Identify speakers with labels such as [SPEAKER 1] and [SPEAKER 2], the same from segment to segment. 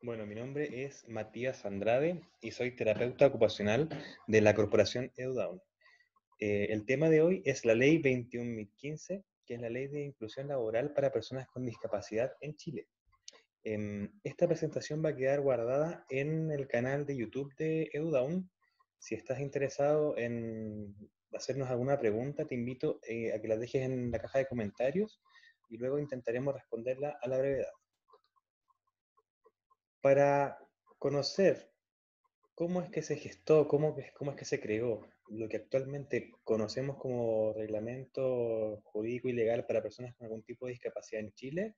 [SPEAKER 1] Bueno, mi nombre es Matías Andrade y soy terapeuta ocupacional de la corporación EUDAUN. Eh, el tema de hoy es la ley 21.015, que es la ley de inclusión laboral para personas con discapacidad en Chile. Em, esta presentación va a quedar guardada en el canal de YouTube de EUDAUN. Si estás interesado en hacernos alguna pregunta, te invito eh, a que la dejes en la caja de comentarios y luego intentaremos responderla a la brevedad. Para conocer cómo es que se gestó, cómo, cómo es que se creó lo que actualmente conocemos como reglamento jurídico y legal para personas con algún tipo de discapacidad en Chile,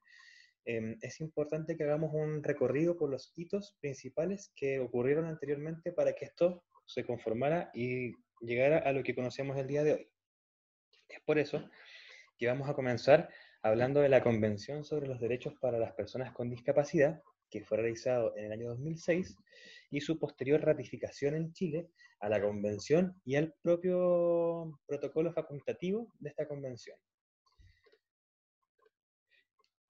[SPEAKER 1] em, es importante que hagamos un recorrido por los hitos principales que ocurrieron anteriormente para que esto se conformara y llegara a lo que conocemos el día de hoy. Es por eso que vamos a comenzar hablando de la Convención sobre los Derechos para las Personas con Discapacidad, que fue realizado en el año 2006, y su posterior ratificación en Chile a la Convención y al propio protocolo facultativo de esta Convención.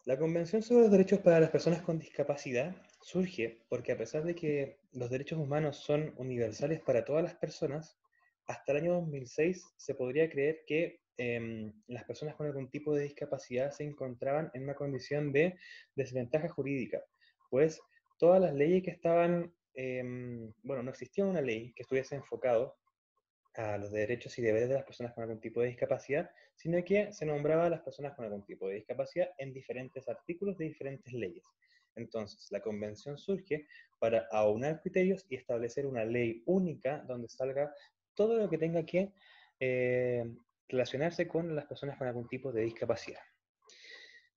[SPEAKER 1] La Convención sobre los Derechos para las Personas con Discapacidad surge porque a pesar de que los derechos humanos son universales para todas las personas, hasta el año 2006 se podría creer que em, las personas con algún tipo de discapacidad se encontraban en una condición de desventaja jurídica, pues todas las leyes que estaban, em, bueno, no existía una ley que estuviese enfocado a los derechos y deberes de las personas con algún tipo de discapacidad, sino que se nombraba a las personas con algún tipo de discapacidad en diferentes artículos de diferentes leyes. Entonces, la convención surge para aunar criterios y establecer una ley única donde salga todo lo que tenga que eh, relacionarse con las personas con algún tipo de discapacidad.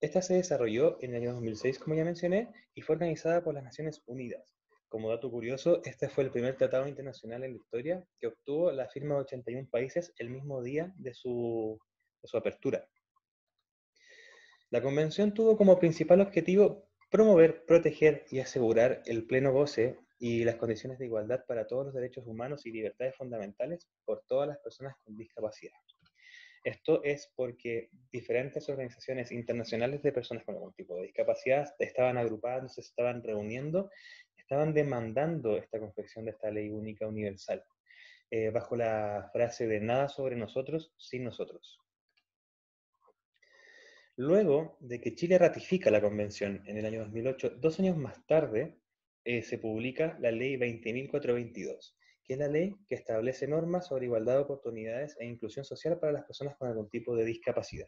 [SPEAKER 1] Esta se desarrolló en el año 2006, como ya mencioné, y fue organizada por las Naciones Unidas. Como dato curioso, este fue el primer tratado internacional en la historia que obtuvo la firma de 81 países el mismo día de su, de su apertura. La convención tuvo como principal objetivo promover, proteger y asegurar el pleno goce y las condiciones de igualdad para todos los derechos humanos y libertades fundamentales por todas las personas con discapacidad. Esto es porque diferentes organizaciones internacionales de personas con algún tipo de discapacidad estaban agrupadas, se estaban reuniendo, estaban demandando esta confección de esta ley única universal, eh, bajo la frase de nada sobre nosotros sin nosotros. Luego de que Chile ratifica la convención en el año 2008, dos años más tarde, eh, se publica la ley 20.422, que es la ley que establece normas sobre igualdad de oportunidades e inclusión social para las personas con algún tipo de discapacidad.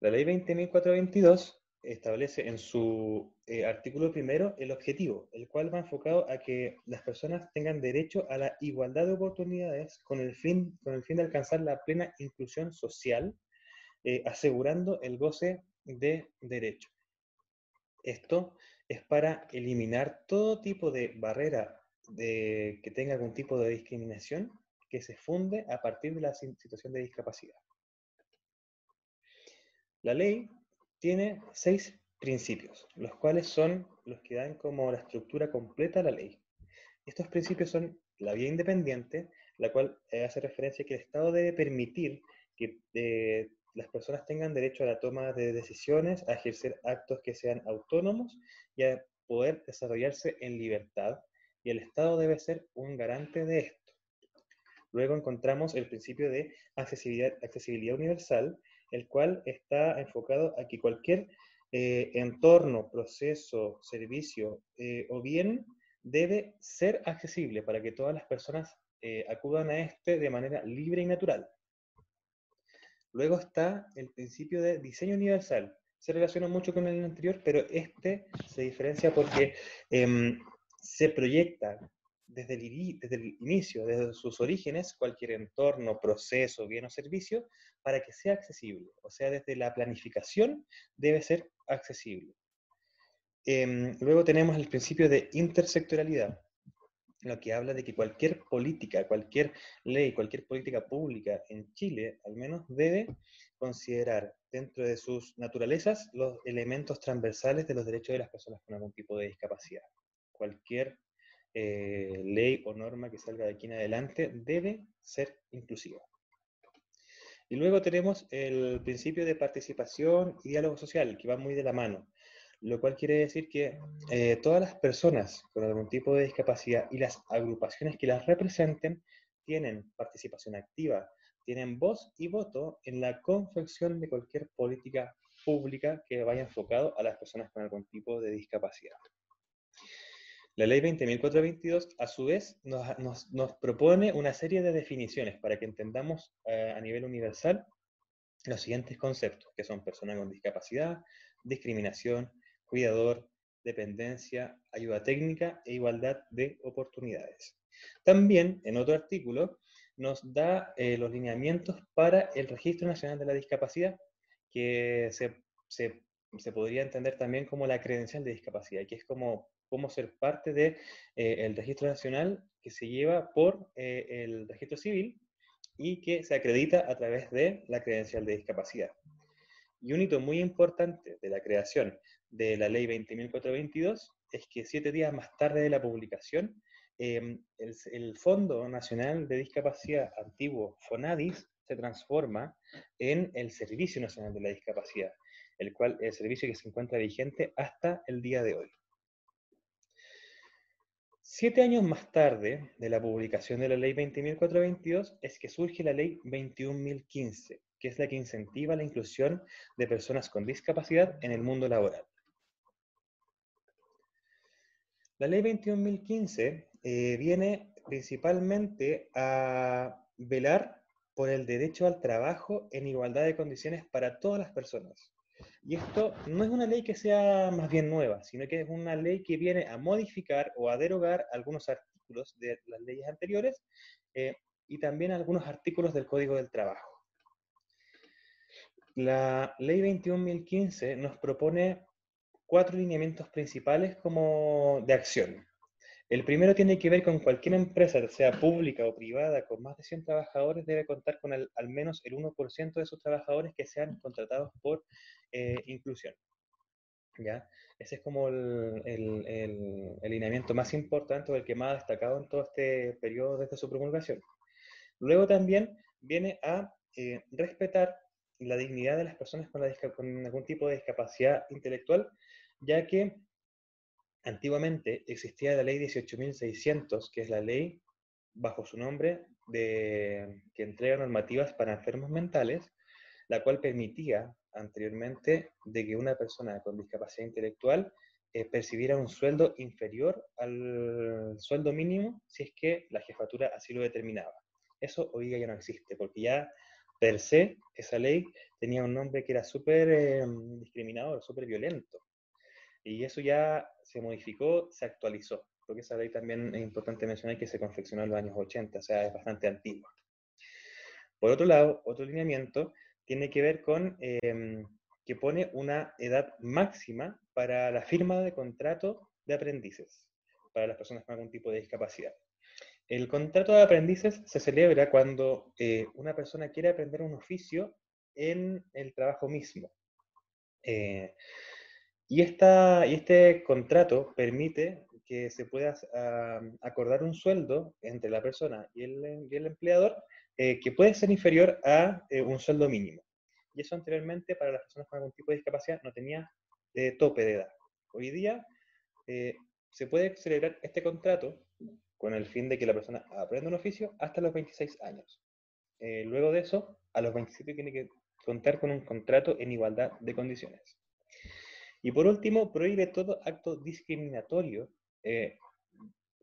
[SPEAKER 1] La ley 20.422 establece en su eh, artículo primero el objetivo, el cual va enfocado a que las personas tengan derecho a la igualdad de oportunidades con el fin, con el fin de alcanzar la plena inclusión social, eh, asegurando el goce de derechos. Esto es para eliminar todo tipo de barrera de, que tenga algún tipo de discriminación que se funde a partir de la situación de discapacidad. La ley tiene seis principios, los cuales son los que dan como la estructura completa a la ley. Estos principios son la vía independiente, la cual hace referencia a que el Estado debe permitir que eh, las personas tengan derecho a la toma de decisiones, a ejercer actos que sean autónomos y a poder desarrollarse en libertad, y el Estado debe ser un garante de esto. Luego encontramos el principio de accesibilidad, universal, el cual está enfocado a que cualquier eh, entorno, proceso, servicio eh, o bien debe ser accesible para que todas las personas eh, acudan a este de manera libre y natural. Luego está el principio de diseño universal. Se relaciona mucho con el anterior, pero este se diferencia porque em, se proyecta desde el, inicio, desde sus orígenes, cualquier entorno, proceso, bien o servicio, para que sea accesible. O sea, desde la planificación debe ser accesible. Em, luego tenemos el principio de intersectorialidad lo que habla de que cualquier política, cualquier ley, cualquier política pública en Chile, al menos, debe considerar dentro de sus naturalezas los elementos transversales de los derechos de las personas con algún tipo de discapacidad. Cualquier eh, ley o norma que salga de aquí en adelante debe ser inclusiva. Y luego tenemos el principio de participación y diálogo social, que va muy de la mano. Lo cual quiere decir que eh, todas las personas con algún tipo de discapacidad y las agrupaciones que las representen tienen participación activa, tienen voz y voto en la confección de cualquier política pública que vaya enfocado a las personas con algún tipo de discapacidad. La ley 20.422, a su vez, nos, propone una serie de definiciones para que entendamos eh, a nivel universal los siguientes conceptos, que son persona con discapacidad, discriminación, cuidador, dependencia, ayuda técnica e igualdad de oportunidades. También, en otro artículo, nos da eh, los lineamientos para el Registro Nacional de la Discapacidad, que se, podría entender también como la credencial de discapacidad, que es como, ser parte del de, eh, Registro Nacional que se lleva por eh, el Registro Civil y que se acredita a través de la credencial de discapacidad. Y un hito muy importante de la creación de la ley 20.422 es que siete días más tarde de la publicación, em, el, Fondo Nacional de Discapacidad antiguo, FONADIS, se transforma en el Servicio Nacional de la Discapacidad, el cual el servicio que se encuentra vigente hasta el día de hoy. Siete años más tarde de la publicación de la Ley 20.422 es que surge la Ley 21.015, que es la que incentiva la inclusión de personas con discapacidad en el mundo laboral. La Ley 21.015 eh, viene principalmente a velar por el derecho al trabajo en igualdad de condiciones para todas las personas, y esto no es una ley que sea más bien nueva, sino que es una ley que viene a modificar o a derogar algunos artículos de las leyes anteriores eh, y también algunos artículos del Código del Trabajo. La ley 21.015 nos propone cuatro lineamientos principales como de acción. El primero tiene que ver con cualquier empresa, sea pública o privada, con más de 100 trabajadores, debe contar con al menos el 1% de sus trabajadores que sean contratados por eh, inclusión. ¿ya? Ese es como el, el, lineamiento más importante o el que más ha destacado en todo este periodo desde su promulgación. Luego también viene a eh, respetar la dignidad de las personas con, algún tipo de discapacidad intelectual, ya que Antiguamente existía la ley 18.600, que es la ley bajo su nombre de, que entrega normativas para enfermos mentales, la cual permitía anteriormente de que una persona con discapacidad intelectual eh, percibiera un sueldo inferior al sueldo mínimo si es que la jefatura así lo determinaba. Eso hoy día ya no existe, porque ya per se esa ley tenía un nombre que era súper eh, súper violento. Y eso ya se modificó, se actualizó, porque esa ley también es importante mencionar que se confeccionó en los años 80, o sea, es bastante antigua. Por otro lado, otro lineamiento tiene que ver con em, que pone una edad máxima para la firma de contrato de aprendices para las personas con algún tipo de discapacidad. El contrato de aprendices se celebra cuando eh, una persona quiere aprender un oficio en el trabajo mismo. Eh, y, esta, y este contrato permite que se pueda acordar un sueldo entre la persona y el, el empleador eh, que puede ser inferior a un sueldo mínimo. Y eso anteriormente para las personas con algún tipo de discapacidad no tenía tope de edad. Hoy día se puede celebrar este contrato con el fin de que la persona aprenda un oficio hasta los 26 años. luego de eso, a los 27 tiene que contar con un contrato en igualdad de condiciones. Y por último, prohíbe todo acto discriminatorio eh,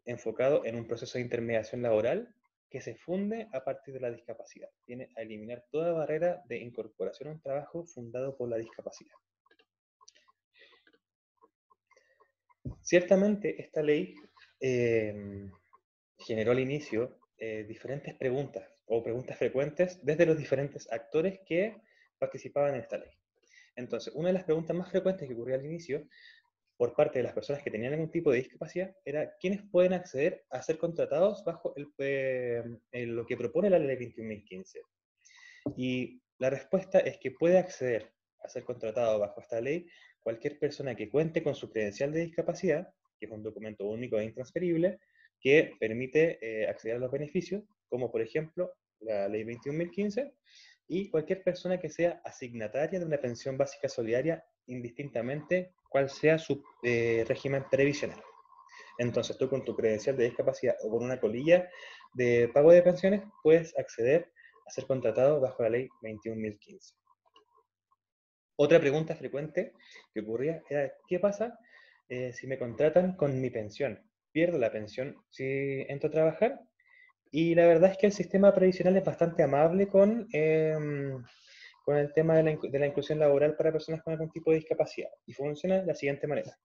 [SPEAKER 1] enfocado en un proceso de intermediación laboral que se funde a partir de la discapacidad. Tiene a eliminar toda barrera de incorporación a un trabajo fundado por la discapacidad. Ciertamente, esta ley em, generó al inicio eh, diferentes preguntas o preguntas frecuentes desde los diferentes actores que participaban en esta ley. Entonces, una de las preguntas más frecuentes que ocurría al inicio por parte de las personas que tenían algún tipo de discapacidad era quiénes pueden acceder a ser contratados bajo el, eh, lo que propone la ley 21.015. Y la respuesta es que puede acceder a ser contratado bajo esta ley cualquier persona que cuente con su credencial de discapacidad, que es un documento único e intransferible, que permite eh, acceder a los beneficios, como por ejemplo la ley 21.015, y cualquier persona que sea asignataria de una pensión básica solidaria indistintamente cuál sea su eh, régimen previsional. Entonces, tú con tu credencial de discapacidad o con una colilla de pago de pensiones puedes acceder a ser contratado bajo la ley 21.015. Otra pregunta frecuente que ocurría era, ¿qué pasa eh, si me contratan con mi pensión? ¿Pierdo la pensión si entro a trabajar? Y la verdad es que el sistema previsional es bastante amable con, em, con el tema de la, de la, inclusión laboral para personas con algún tipo de discapacidad. Y funciona de la siguiente manera.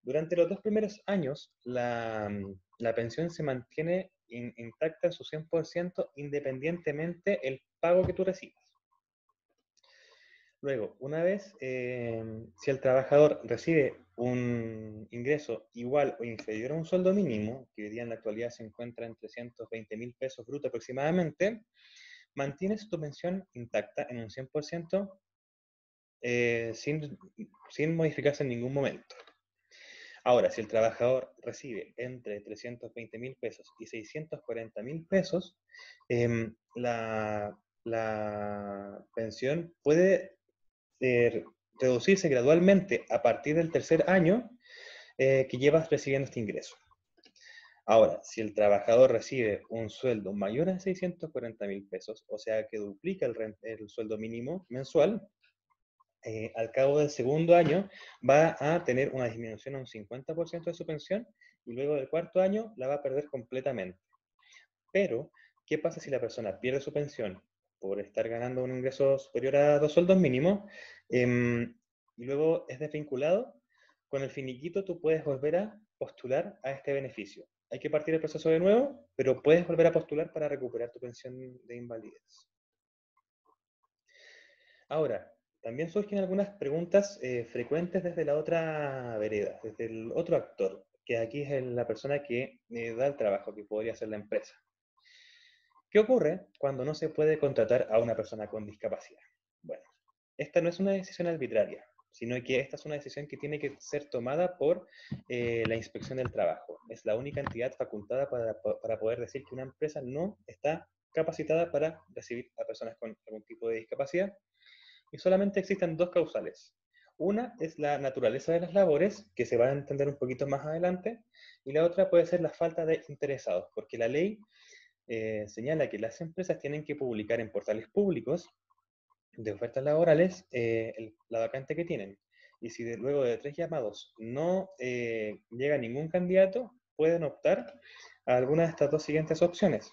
[SPEAKER 1] Durante los dos primeros años, la, la pensión se mantiene intacta en su 100% independientemente el pago que tú recibas. Luego, una vez, eh, si el trabajador recibe un ingreso igual o inferior a un sueldo mínimo, que hoy día en la actualidad se encuentra en 320 mil pesos brutos aproximadamente, mantienes tu pensión intacta en un 100% eh, sin, sin modificarse en ningún momento. Ahora, si el trabajador recibe entre 320 mil pesos y 640 mil pesos, em, la, la, pensión puede eh, reducirse gradualmente a partir del tercer año eh, que llevas recibiendo este ingreso. Ahora, si el trabajador recibe un sueldo mayor a 640 mil pesos, o sea que duplica el, el sueldo mínimo mensual, eh, al cabo del segundo año va a tener una disminución a un 50% de su pensión y luego del cuarto año la va a perder completamente. Pero, ¿qué pasa si la persona pierde su pensión por estar ganando un ingreso superior a dos sueldos mínimos, em, y luego es desvinculado, con el finiquito tú puedes volver a postular a este beneficio. Hay que partir el proceso de nuevo, pero puedes volver a postular para recuperar tu pensión de invalidez. Ahora, también surgen algunas preguntas eh, frecuentes desde la otra vereda, desde el otro actor, que aquí es la persona que eh, da el trabajo, que podría ser la empresa. ¿Qué ocurre cuando no se puede contratar a una persona con discapacidad? Bueno, esta no es una decisión arbitraria, sino que esta es una decisión que tiene que ser tomada por eh, la inspección del trabajo. Es la única entidad facultada para, para, poder decir que una empresa no está capacitada para recibir a personas con algún tipo de discapacidad. Y solamente existen dos causales. Una es la naturaleza de las labores, que se va a entender un poquito más adelante, y la otra puede ser la falta de interesados, porque la ley eh, señala que las empresas tienen que publicar en portales públicos de ofertas laborales eh, la vacante que tienen. Y si luego de tres llamados no eh, llega ningún candidato, pueden optar a alguna de estas dos siguientes opciones.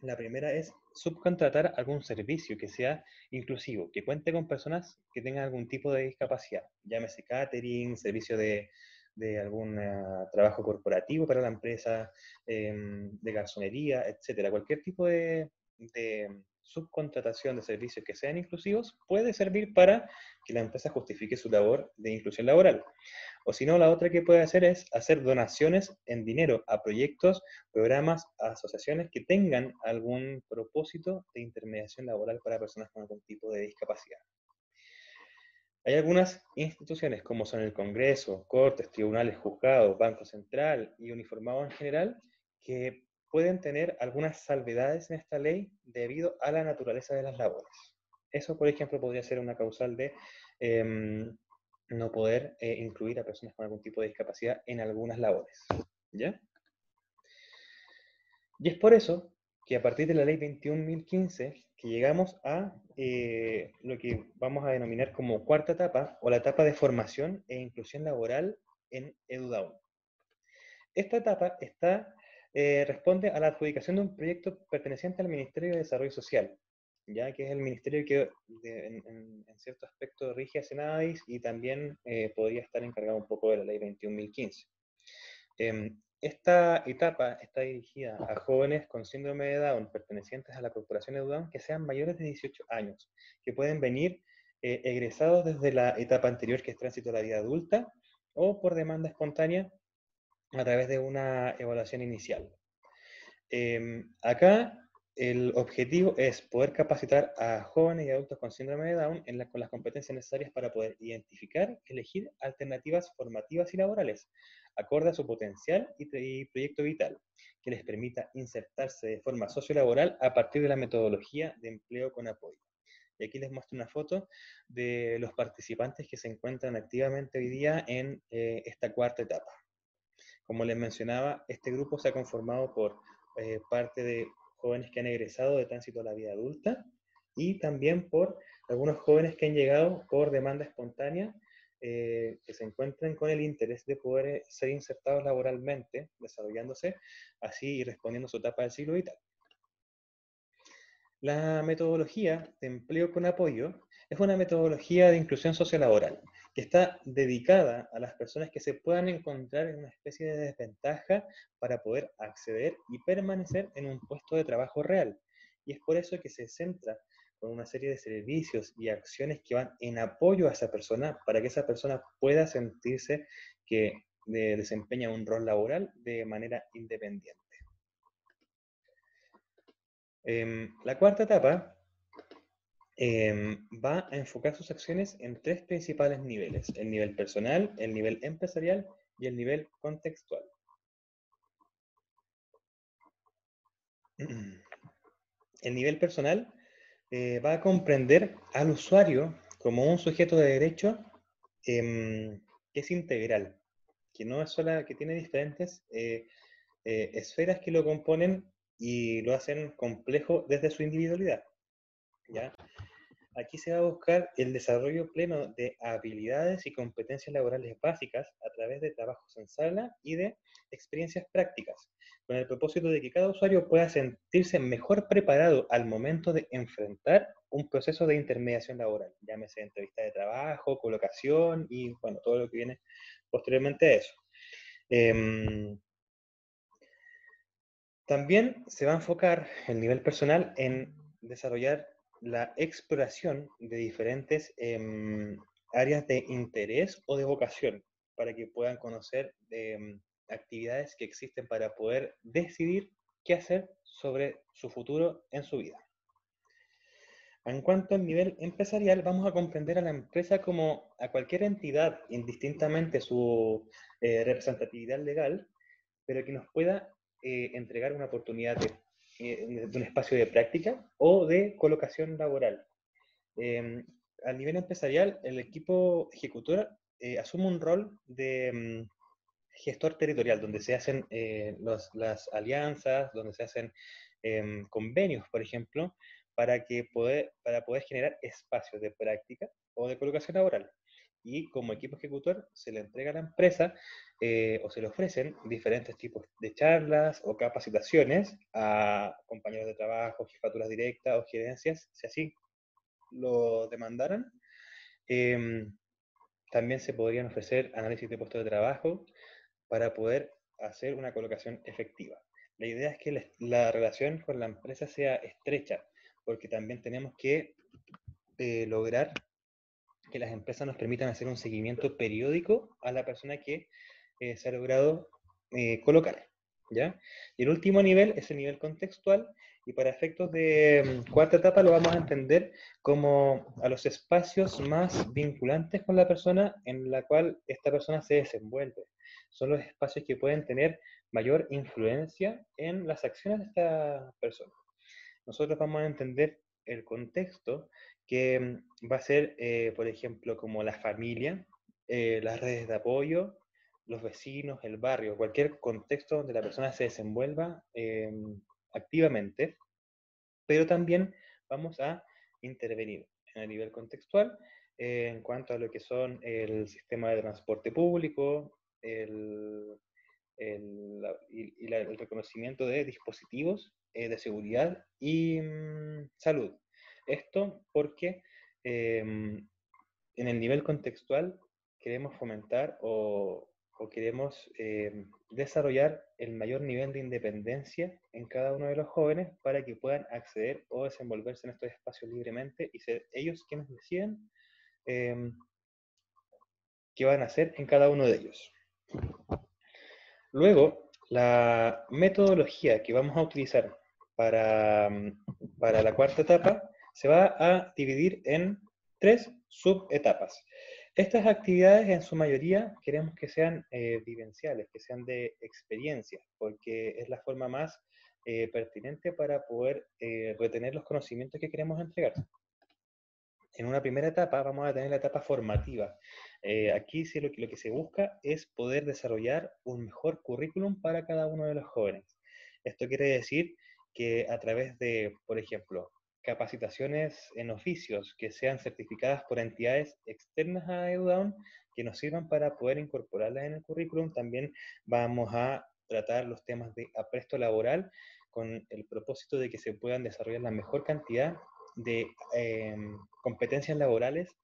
[SPEAKER 1] La primera es subcontratar algún servicio que sea inclusivo, que cuente con personas que tengan algún tipo de discapacidad, llámese catering, servicio de de algún eh, trabajo corporativo para la empresa, em, de garzonería, etcétera. Cualquier tipo de, subcontratación de servicios que sean inclusivos puede servir para que la empresa justifique su labor de inclusión laboral. O si no, la otra que puede hacer es hacer donaciones en dinero a proyectos, programas, asociaciones que tengan algún propósito de intermediación laboral para personas con algún tipo de discapacidad. Hay algunas instituciones, como son el Congreso, Cortes, Tribunales, Juzgados, Banco Central y uniformados en general, que pueden tener algunas salvedades en esta ley debido a la naturaleza de las labores. Eso, por ejemplo, podría ser una causal de em, no poder eh, incluir a personas con algún tipo de discapacidad en algunas labores. ¿Ya? Y es por eso que a partir de la ley 21.015 que llegamos a eh, lo que vamos a denominar como cuarta etapa o la etapa de formación e inclusión laboral en EduDaun. Esta etapa está, eh, responde a la adjudicación de un proyecto perteneciente al Ministerio de Desarrollo Social, ya que es el ministerio que en, cierto aspecto rige a Senadis y también eh, podría estar encargado un poco de la ley 21.015. Esta etapa está dirigida a jóvenes con síndrome de Down pertenecientes a la Corporación de Down que sean mayores de 18 años, que pueden venir eh, egresados desde la etapa anterior, que es tránsito a la vida adulta, o por demanda espontánea a través de una evaluación inicial. Em, acá el objetivo es poder capacitar a jóvenes y adultos con síndrome de Down con las competencias necesarias para poder identificar, elegir alternativas formativas y laborales acorde a su potencial y, proyecto vital, que les permita insertarse de forma sociolaboral a partir de la metodología de empleo con apoyo. Y aquí les muestro una foto de los participantes que se encuentran activamente hoy día en eh, esta cuarta etapa. Como les mencionaba, este grupo se ha conformado por eh, parte de jóvenes que han egresado de tránsito a la vida adulta y también por algunos jóvenes que han llegado por demanda espontánea eh, que se encuentran con el interés de poder ser insertados laboralmente, desarrollándose así y respondiendo a su etapa del siglo vital. La metodología de empleo con apoyo es una metodología de inclusión sociolaboral que está dedicada a las personas que se puedan encontrar en una especie de desventaja para poder acceder y permanecer en un puesto de trabajo real. Y es por eso que se centra con una serie de servicios y acciones que van en apoyo a esa persona para que esa persona pueda sentirse que desempeña un rol laboral de manera independiente. Em, la cuarta etapa em, va a enfocar sus acciones en tres principales niveles, el nivel personal, el nivel empresarial y el nivel contextual. El nivel personal eh, va a comprender al usuario como un sujeto de derecho em, que es integral, que no es sola, que tiene diferentes eh, eh, esferas que lo componen y lo hacen complejo desde su individualidad. ¿ya? Aquí se va a buscar el desarrollo pleno de habilidades y competencias laborales básicas a través de trabajos en sala y de experiencias prácticas, con el propósito de que cada usuario pueda sentirse mejor preparado al momento de enfrentar un proceso de intermediación laboral, llámese entrevista de trabajo, colocación y bueno, todo lo que viene posteriormente a eso. Em, también se va a enfocar el nivel personal en desarrollar la exploración de diferentes em, áreas de interés o de vocación para que puedan conocer em, actividades que existen para poder decidir qué hacer sobre su futuro en su vida. En cuanto al nivel empresarial, vamos a comprender a la empresa como a cualquier entidad, indistintamente su eh, representatividad legal, pero que nos pueda eh, entregar una oportunidad eh, de, un espacio de práctica o de colocación laboral. Em, a nivel empresarial, el equipo ejecutor asume un rol de mm, gestor territorial, donde se hacen eh, las alianzas, donde se hacen em, convenios, por ejemplo, para, que poder, para poder generar espacios de práctica o de colocación laboral. Y como equipo ejecutor se le entrega a la empresa eh, o se le ofrecen diferentes tipos de charlas o capacitaciones a compañeros de trabajo, jefaturas directas o gerencias, si así lo demandaran. Em, también se podrían ofrecer análisis de puestos de trabajo, para poder hacer una colocación efectiva. La idea es que la relación con la empresa sea estrecha, porque también tenemos que eh, lograr que las empresas nos permitan hacer un seguimiento periódico a la persona que eh, se ha logrado eh, colocar. ¿ya? Y el último nivel es el nivel contextual, y para efectos de mm, cuarta etapa lo vamos a entender como a los espacios más vinculantes con la persona en la cual esta persona se desenvuelve son los espacios que pueden tener mayor influencia en las acciones de esta persona. Nosotros vamos a entender el contexto que mm, va a ser, eh, por ejemplo, como la familia, eh, las redes de apoyo, los vecinos, el barrio, cualquier contexto donde la persona se desenvuelva em, activamente, pero también vamos a intervenir en el nivel contextual eh, en cuanto a lo que son el sistema de transporte público, el, y, el reconocimiento de dispositivos eh, de seguridad y mm, salud. Esto porque em, en el nivel contextual queremos fomentar o, queremos em, desarrollar el mayor nivel de independencia en cada uno de los jóvenes para que puedan acceder o desenvolverse en estos espacios libremente y ser ellos quienes deciden em, qué van a hacer en cada uno de ellos. Luego, la metodología que vamos a utilizar para, para la cuarta etapa se va a dividir en tres subetapas. Estas actividades en su mayoría queremos que sean eh, vivenciales, que sean de experiencia, porque es la forma más eh, pertinente para poder eh, retener los conocimientos que queremos entregar. en una primera etapa vamos a tener la etapa formativa. Eh, aquí sí lo que, lo que se busca es poder desarrollar un mejor currículum para cada uno de los jóvenes. Esto quiere decir que a través de, por ejemplo, capacitaciones en oficios que sean certificadas por entidades externas a EduDown, que nos sirvan para poder incorporarlas en el currículum, también vamos a tratar los temas de apresto laboral con el propósito de que se puedan desarrollar la mejor cantidad de em, competencias laborales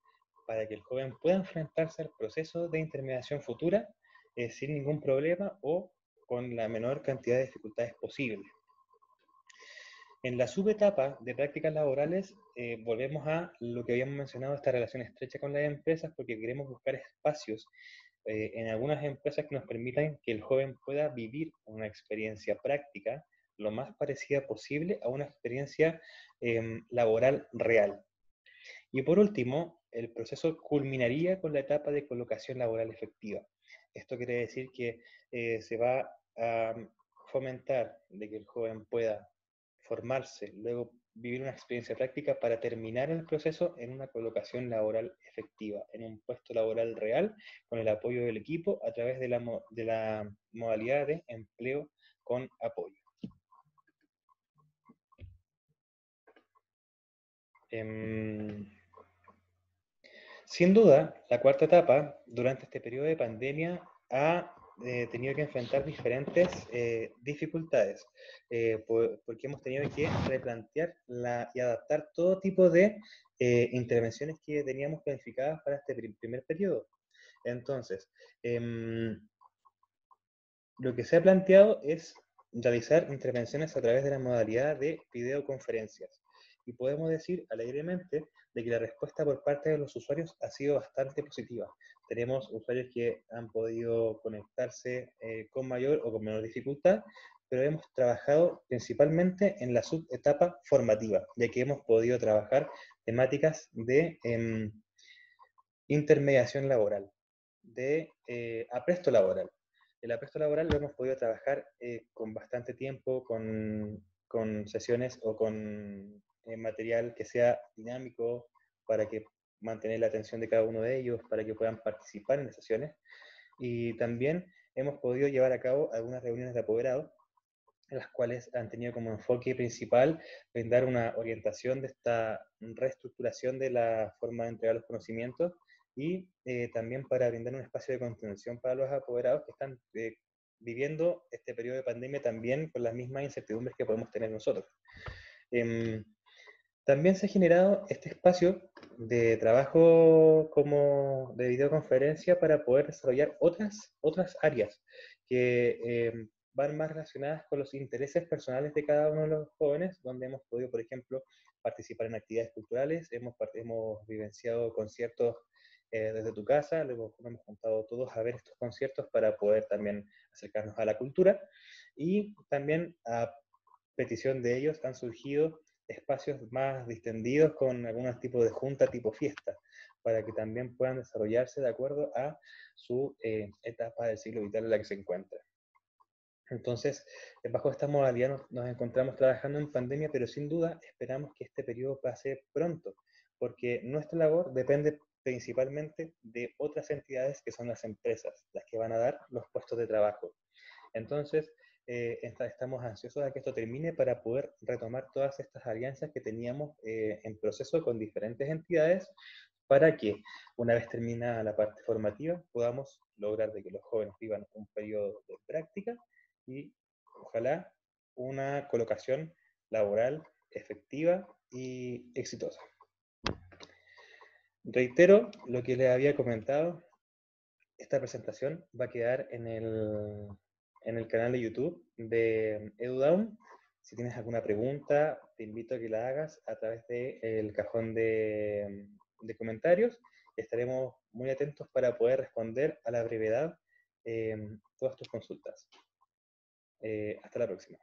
[SPEAKER 1] para que el joven pueda enfrentarse al proceso de intermediación futura eh, sin ningún problema o con la menor cantidad de dificultades posible. En la subetapa de prácticas laborales eh, volvemos a lo que habíamos mencionado, esta relación estrecha con las empresas, porque queremos buscar espacios eh, en algunas empresas que nos permitan que el joven pueda vivir una experiencia práctica lo más parecida posible a una experiencia em, laboral real. Y por último, el proceso culminaría con la etapa de colocación laboral efectiva. Esto quiere decir que eh, se va a fomentar de que el joven pueda formarse, luego vivir una experiencia práctica para terminar el proceso en una colocación laboral efectiva, en un puesto laboral real, con el apoyo del equipo a través de la, modalidad de empleo con apoyo. Em, sin duda, la cuarta etapa, durante este periodo de pandemia, ha eh, tenido que enfrentar diferentes eh, dificultades, eh, porque hemos tenido que replantear y adaptar todo tipo de intervenciones que teníamos planificadas para este primer periodo. Entonces, em, lo que se ha planteado es realizar intervenciones a través de la modalidad de videoconferencias y podemos decir alegremente de que la respuesta por parte de los usuarios ha sido bastante positiva. Tenemos usuarios que han podido conectarse eh, con mayor o con menor dificultad, pero hemos trabajado principalmente en la subetapa formativa, ya que hemos podido trabajar temáticas de em, intermediación laboral, de eh, apresto laboral. El apresto laboral lo hemos podido trabajar eh, con bastante tiempo, con, con sesiones o con material que sea dinámico para que mantener la atención de cada uno de ellos, para que puedan participar en las sesiones. Y también hemos podido llevar a cabo algunas reuniones de apoderados, las cuales han tenido como enfoque principal brindar una orientación de esta reestructuración de la forma de entregar los conocimientos y eh, también para brindar un espacio de contención para los apoderados que están eh, viviendo este periodo de pandemia también con las mismas incertidumbres que podemos tener nosotros. Em, también se ha generado este espacio de trabajo como de videoconferencia para poder desarrollar otras, otras áreas que eh, van más relacionadas con los intereses personales de cada uno de los jóvenes, donde hemos podido, por ejemplo, participar en actividades culturales, hemos, hemos vivenciado conciertos eh, desde tu casa, luego nos hemos juntado todos a ver estos conciertos para poder también acercarnos a la cultura y también a petición de ellos han surgido espacios más distendidos con algún tipo de junta tipo fiesta, para que también puedan desarrollarse de acuerdo a su eh, etapa del ciclo vital en la que se encuentra. Entonces, eh, bajo esta modalidad nos, encontramos trabajando en pandemia, pero sin duda esperamos que este periodo pase pronto, porque nuestra labor depende principalmente de otras entidades que son las empresas, las que van a dar los puestos de trabajo. Entonces, eh, estamos ansiosos de que esto termine para poder retomar todas estas alianzas que teníamos eh, en proceso con diferentes entidades para que una vez terminada la parte formativa podamos lograr de que los jóvenes vivan un periodo de práctica y ojalá una colocación laboral efectiva y exitosa. Reitero lo que les había comentado, esta presentación va a quedar en el en el canal de YouTube de EduDown. Si tienes alguna pregunta, te invito a que la hagas a través del cajón de, comentarios. Estaremos muy atentos para poder responder a la brevedad eh, todas tus consultas. Eh, hasta la próxima.